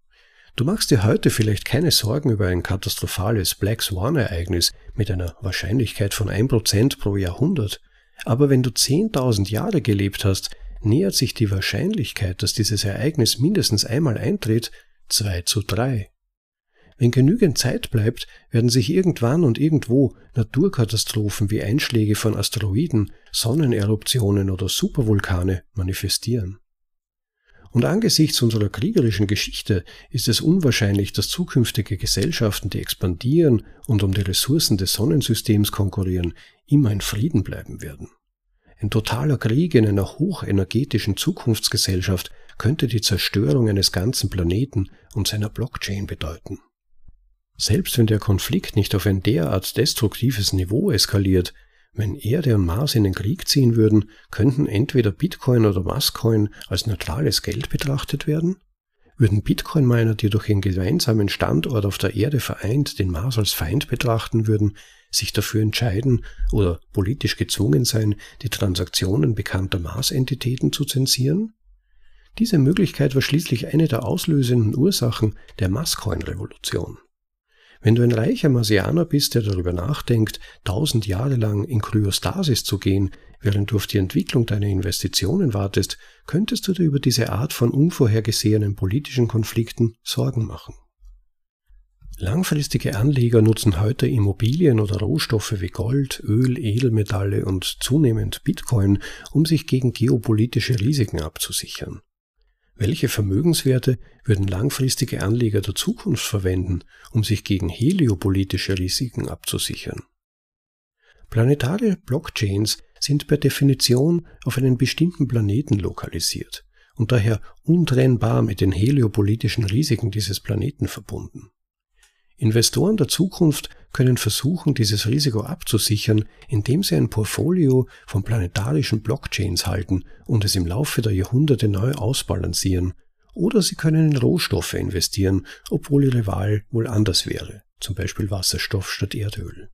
Du machst dir heute vielleicht keine Sorgen über ein katastrophales Black Swan-Ereignis mit einer Wahrscheinlichkeit von 1% pro Jahrhundert, aber wenn du 10.000 Jahre gelebt hast, nähert sich die Wahrscheinlichkeit, dass dieses Ereignis mindestens einmal eintritt, 2 zu 3. Wenn genügend Zeit bleibt, werden sich irgendwann und irgendwo Naturkatastrophen wie Einschläge von Asteroiden, Sonneneruptionen oder Supervulkane manifestieren. Und angesichts unserer kriegerischen Geschichte ist es unwahrscheinlich, dass zukünftige Gesellschaften, die expandieren und um die Ressourcen des Sonnensystems konkurrieren, immer in Frieden bleiben werden. Ein totaler Krieg in einer hochenergetischen Zukunftsgesellschaft könnte die Zerstörung eines ganzen Planeten und seiner Blockchain bedeuten. Selbst wenn der Konflikt nicht auf ein derart destruktives Niveau eskaliert, wenn Erde und Mars in den Krieg ziehen würden, könnten entweder Bitcoin oder Masscoin als neutrales Geld betrachtet werden? Würden Bitcoin-Miner, die durch ihren gemeinsamen Standort auf der Erde vereint den Mars als Feind betrachten würden, sich dafür entscheiden oder politisch gezwungen sein, die Transaktionen bekannter Marsentitäten zu zensieren? Diese Möglichkeit war schließlich eine der auslösenden Ursachen der Masscoin-Revolution. Wenn du ein reicher Marsianer bist, der darüber nachdenkt, tausend Jahre lang in Kryostasis zu gehen, während du auf die Entwicklung deiner Investitionen wartest, könntest du dir über diese Art von unvorhergesehenen politischen Konflikten Sorgen machen. Langfristige Anleger nutzen heute Immobilien oder Rohstoffe wie Gold, Öl, Edelmetalle und zunehmend Bitcoin, um sich gegen geopolitische Risiken abzusichern. Welche Vermögenswerte würden langfristige Anleger der Zukunft verwenden, um sich gegen heliopolitische Risiken abzusichern? Planetare Blockchains sind per Definition auf einen bestimmten Planeten lokalisiert und daher untrennbar mit den heliopolitischen Risiken dieses Planeten verbunden. Investoren der Zukunft können versuchen, dieses Risiko abzusichern, indem sie ein Portfolio von planetarischen Blockchains halten und es im Laufe der Jahrhunderte neu ausbalancieren, oder sie können in Rohstoffe investieren, obwohl ihre Wahl wohl anders wäre, zum Beispiel Wasserstoff statt Erdöl.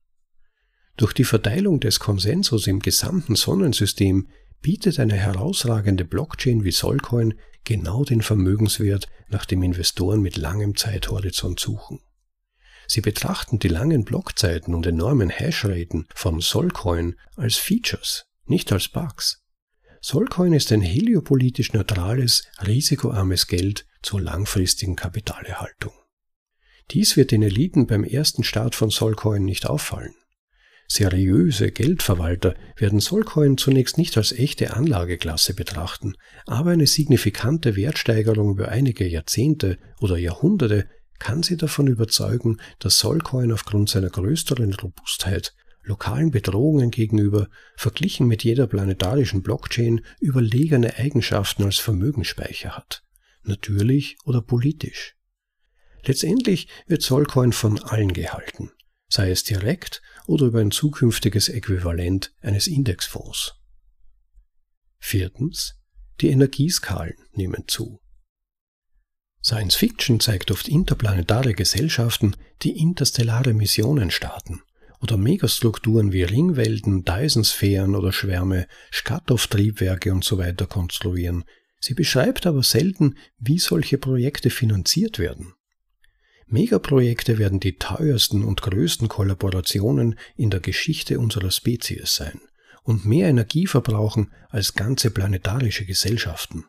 Durch die Verteilung des Konsensus im gesamten Sonnensystem bietet eine herausragende Blockchain wie Solcoin genau den Vermögenswert, nach dem Investoren mit langem Zeithorizont suchen. Sie betrachten die langen Blockzeiten und enormen Hashraten von Solcoin als Features, nicht als Bugs. Solcoin ist ein heliopolitisch neutrales, risikoarmes Geld zur langfristigen Kapitalerhaltung. Dies wird den Eliten beim ersten Start von Solcoin nicht auffallen. Seriöse Geldverwalter werden Solcoin zunächst nicht als echte Anlageklasse betrachten, aber eine signifikante Wertsteigerung über einige Jahrzehnte oder Jahrhunderte kann sie davon überzeugen, dass Solcoin aufgrund seiner größeren Robustheit lokalen Bedrohungen gegenüber, verglichen mit jeder planetarischen Blockchain, überlegene Eigenschaften als Vermögensspeicher hat, natürlich oder politisch. Letztendlich wird Solcoin von allen gehalten, sei es direkt oder über ein zukünftiges Äquivalent eines Indexfonds. Viertens. Die Energieskalen nehmen zu. Science Fiction zeigt oft interplanetare Gesellschaften, die interstellare Missionen starten oder Megastrukturen wie Ringwelten, Dyson-Sphären oder Schwärme, Skatov-Triebwerke und so weiter konstruieren. Sie beschreibt aber selten, wie solche Projekte finanziert werden. Megaprojekte werden die teuersten und größten Kollaborationen in der Geschichte unserer Spezies sein und mehr Energie verbrauchen als ganze planetarische Gesellschaften.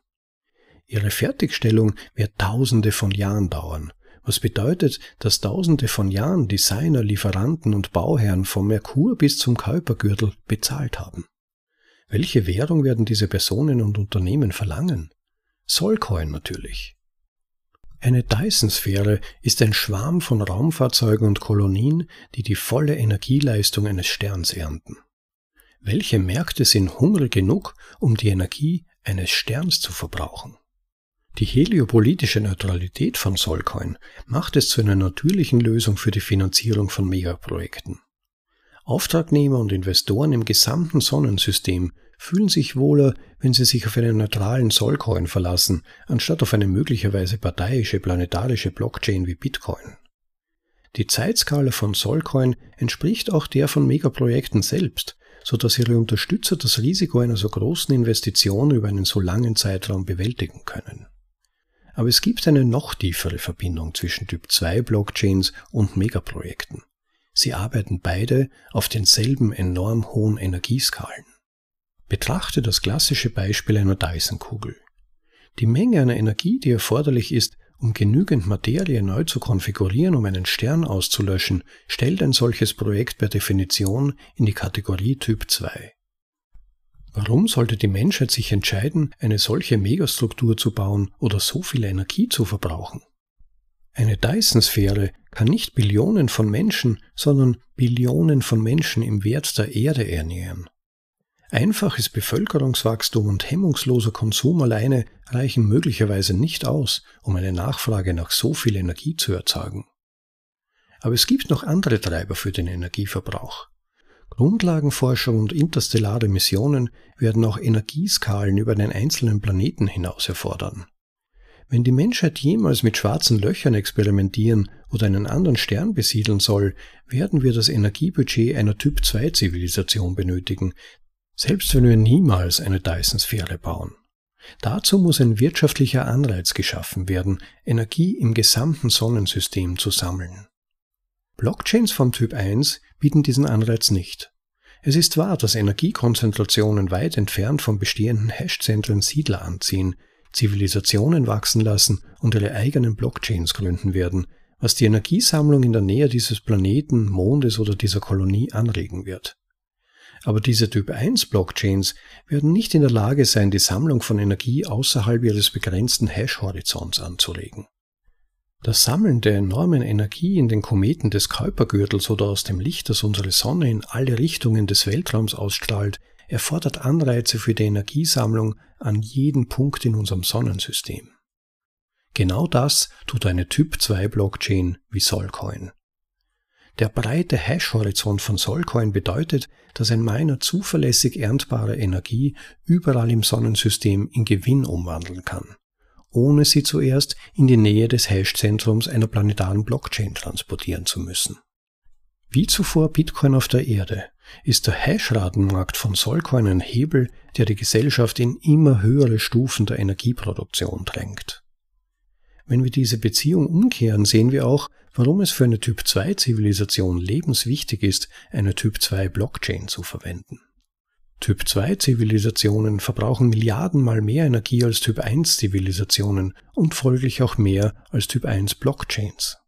Ihre Fertigstellung wird Tausende von Jahren dauern, was bedeutet, dass Tausende von Jahren Designer, Lieferanten und Bauherren vom Merkur bis zum Kuipergürtel bezahlt haben. Welche Währung werden diese Personen und Unternehmen verlangen? Solcoin natürlich. Eine Dyson-Sphäre ist ein Schwarm von Raumfahrzeugen und Kolonien, die die volle Energieleistung eines Sterns ernten. Welche Märkte sind hungrig genug, um die Energie eines Sterns zu verbrauchen? Die heliopolitische Neutralität von Solcoin macht es zu einer natürlichen Lösung für die Finanzierung von Megaprojekten. Auftragnehmer und Investoren im gesamten Sonnensystem fühlen sich wohler, wenn sie sich auf einen neutralen Solcoin verlassen, anstatt auf eine möglicherweise parteiische planetarische Blockchain wie Bitcoin. Die Zeitskala von Solcoin entspricht auch der von Megaprojekten selbst, so dass ihre Unterstützer das Risiko einer so großen Investition über einen so langen Zeitraum bewältigen können. Aber es gibt eine noch tiefere Verbindung zwischen Typ 2 Blockchains und Megaprojekten. Sie arbeiten beide auf denselben enorm hohen Energieskalen. Betrachte das klassische Beispiel einer Dyson-Kugel. Die Menge an Energie, die erforderlich ist, um genügend Materie neu zu konfigurieren, um einen Stern auszulöschen, stellt ein solches Projekt per Definition in die Kategorie Typ 2. Warum sollte die Menschheit sich entscheiden, eine solche Megastruktur zu bauen oder so viel Energie zu verbrauchen? Eine Dyson-Sphäre kann nicht Billionen von Menschen, sondern Billionen von Menschen im Wert der Erde ernähren. Einfaches Bevölkerungswachstum und hemmungsloser Konsum alleine reichen möglicherweise nicht aus, um eine Nachfrage nach so viel Energie zu erzeugen. Aber es gibt noch andere Treiber für den Energieverbrauch. Grundlagenforschung und interstellare Missionen werden auch Energieskalen über den einzelnen Planeten hinaus erfordern. Wenn die Menschheit jemals mit schwarzen Löchern experimentieren oder einen anderen Stern besiedeln soll, werden wir das Energiebudget einer Typ-2-Zivilisation benötigen, selbst wenn wir niemals eine Dyson-Sphäre bauen. Dazu muss ein wirtschaftlicher Anreiz geschaffen werden, Energie im gesamten Sonnensystem zu sammeln. Blockchains vom Typ 1 bieten diesen Anreiz nicht. Es ist wahr, dass Energiekonzentrationen weit entfernt von bestehenden Hashzentren Siedler anziehen, Zivilisationen wachsen lassen und ihre eigenen Blockchains gründen werden, was die Energiesammlung in der Nähe dieses Planeten, Mondes oder dieser Kolonie anregen wird. Aber diese Typ 1 Blockchains werden nicht in der Lage sein, die Sammlung von Energie außerhalb ihres begrenzten Hash-Horizonts anzuregen. Das Sammeln der enormen Energie in den Kometen des Kuipergürtels oder aus dem Licht, das unsere Sonne in alle Richtungen des Weltraums ausstrahlt, erfordert Anreize für die Energiesammlung an jeden Punkt in unserem Sonnensystem. Genau das tut eine Typ-2-Blockchain wie Solcoin. Der breite Hash-Horizont von Solcoin bedeutet, dass ein Miner zuverlässig erntbare Energie überall im Sonnensystem in Gewinn umwandeln kann ohne sie zuerst in die Nähe des Hash-Zentrums einer planetaren Blockchain transportieren zu müssen. Wie zuvor Bitcoin auf der Erde ist der Hash-Ratenmarkt von Solcoin ein Hebel, der die Gesellschaft in immer höhere Stufen der Energieproduktion drängt. Wenn wir diese Beziehung umkehren, sehen wir auch, warum es für eine Typ-2-Zivilisation lebenswichtig ist, eine Typ-2-Blockchain zu verwenden. Typ 2 Zivilisationen verbrauchen Milliardenmal mehr Energie als Typ 1 Zivilisationen und folglich auch mehr als Typ 1 Blockchains.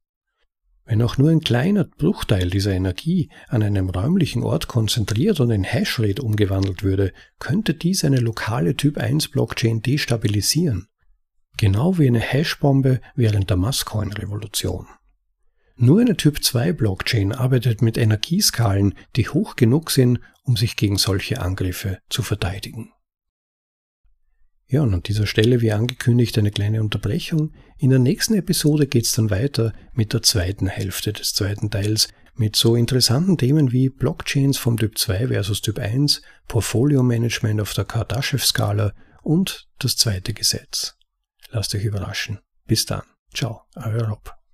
Wenn auch nur ein kleiner Bruchteil dieser Energie an einem räumlichen Ort konzentriert und in Hashrate umgewandelt würde, könnte dies eine lokale Typ 1 Blockchain destabilisieren. Genau wie eine Hashbombe während der Masscoin-Revolution. Nur eine Typ 2 Blockchain arbeitet mit Energieskalen, die hoch genug sind, um sich gegen solche Angriffe zu verteidigen. Ja, und an dieser Stelle, wie angekündigt, eine kleine Unterbrechung. In der nächsten Episode geht es dann weiter mit der zweiten Hälfte des zweiten Teils, mit so interessanten Themen wie Blockchains vom Typ 2 versus Typ 1, Portfolio Management auf der Kardashev-Skala und das zweite Gesetz. Lasst euch überraschen. Bis dann. Ciao, euer Rob.